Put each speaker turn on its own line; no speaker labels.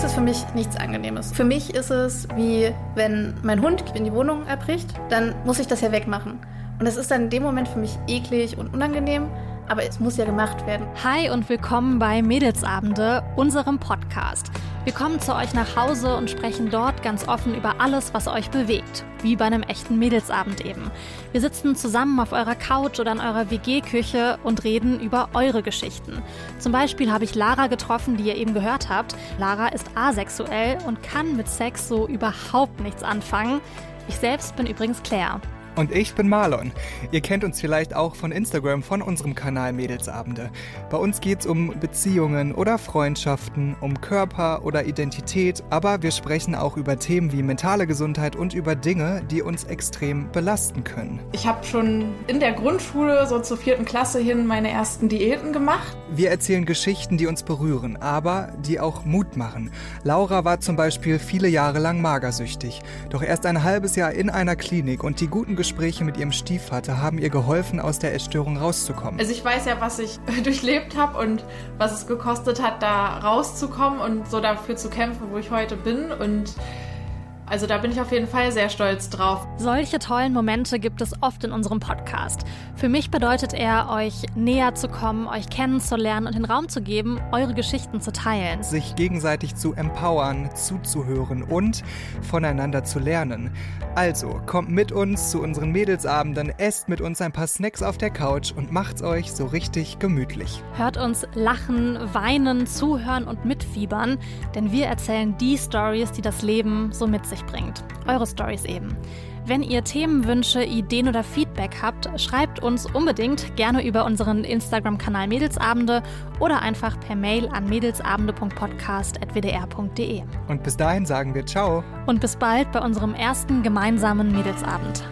Sex ist für mich nichts Angenehmes. Für mich ist es wie, wenn mein Hund in die Wohnung erbricht, dann muss ich das ja wegmachen. Und das ist dann in dem Moment für mich eklig und unangenehm, aber es muss ja gemacht werden.
Hi und willkommen bei Mädelsabende, unserem Podcast. Wir kommen zu euch nach Hause und sprechen dort ganz offen über alles, was euch bewegt. Wie bei einem echten Mädelsabend eben. Wir sitzen zusammen auf eurer Couch oder in eurer WG-Küche und reden über eure Geschichten. Zum Beispiel habe ich Lara getroffen, die ihr eben gehört habt. Lara ist asexuell und kann mit Sex so überhaupt nichts anfangen. Ich selbst bin übrigens Claire.
Und ich bin Marlon. Ihr kennt uns vielleicht auch von Instagram von unserem Kanal Mädelsabende. Bei uns geht es um Beziehungen oder Freundschaften, um Körper oder Identität, aber wir sprechen auch über Themen wie mentale Gesundheit und über Dinge, die uns extrem belasten können.
Ich habe schon in der Grundschule, so zur vierten Klasse hin, meine ersten Diäten gemacht.
Wir erzählen Geschichten, die uns berühren, aber die auch Mut machen. Laura war zum Beispiel viele Jahre lang magersüchtig, doch erst ein halbes Jahr in einer Klinik und die guten Gespräche mit ihrem Stiefvater haben ihr geholfen, aus der Essstörung rauszukommen.
Also ich weiß ja, was ich durchlebt habe und was es gekostet hat, da rauszukommen und so dafür zu kämpfen, wo ich heute bin und also da bin ich auf jeden Fall sehr stolz drauf.
Solche tollen Momente gibt es oft in unserem Podcast. Für mich bedeutet er, euch näher zu kommen, euch kennenzulernen und den Raum zu geben, eure Geschichten zu teilen.
Sich gegenseitig zu empowern, zuzuhören und voneinander zu lernen. Also kommt mit uns zu unseren Mädelsabenden, esst mit uns ein paar Snacks auf der Couch und macht's euch so richtig gemütlich.
Hört uns lachen, weinen, zuhören und mitfiebern, denn wir erzählen die Stories, die das Leben so mit sich euch bringt. Eure Stories eben. Wenn ihr Themenwünsche, Ideen oder Feedback habt, schreibt uns unbedingt gerne über unseren Instagram-Kanal Mädelsabende oder einfach per Mail an mädelsabende.podcast.wdr.de.
Und bis dahin sagen wir Ciao.
Und bis bald bei unserem ersten gemeinsamen Mädelsabend.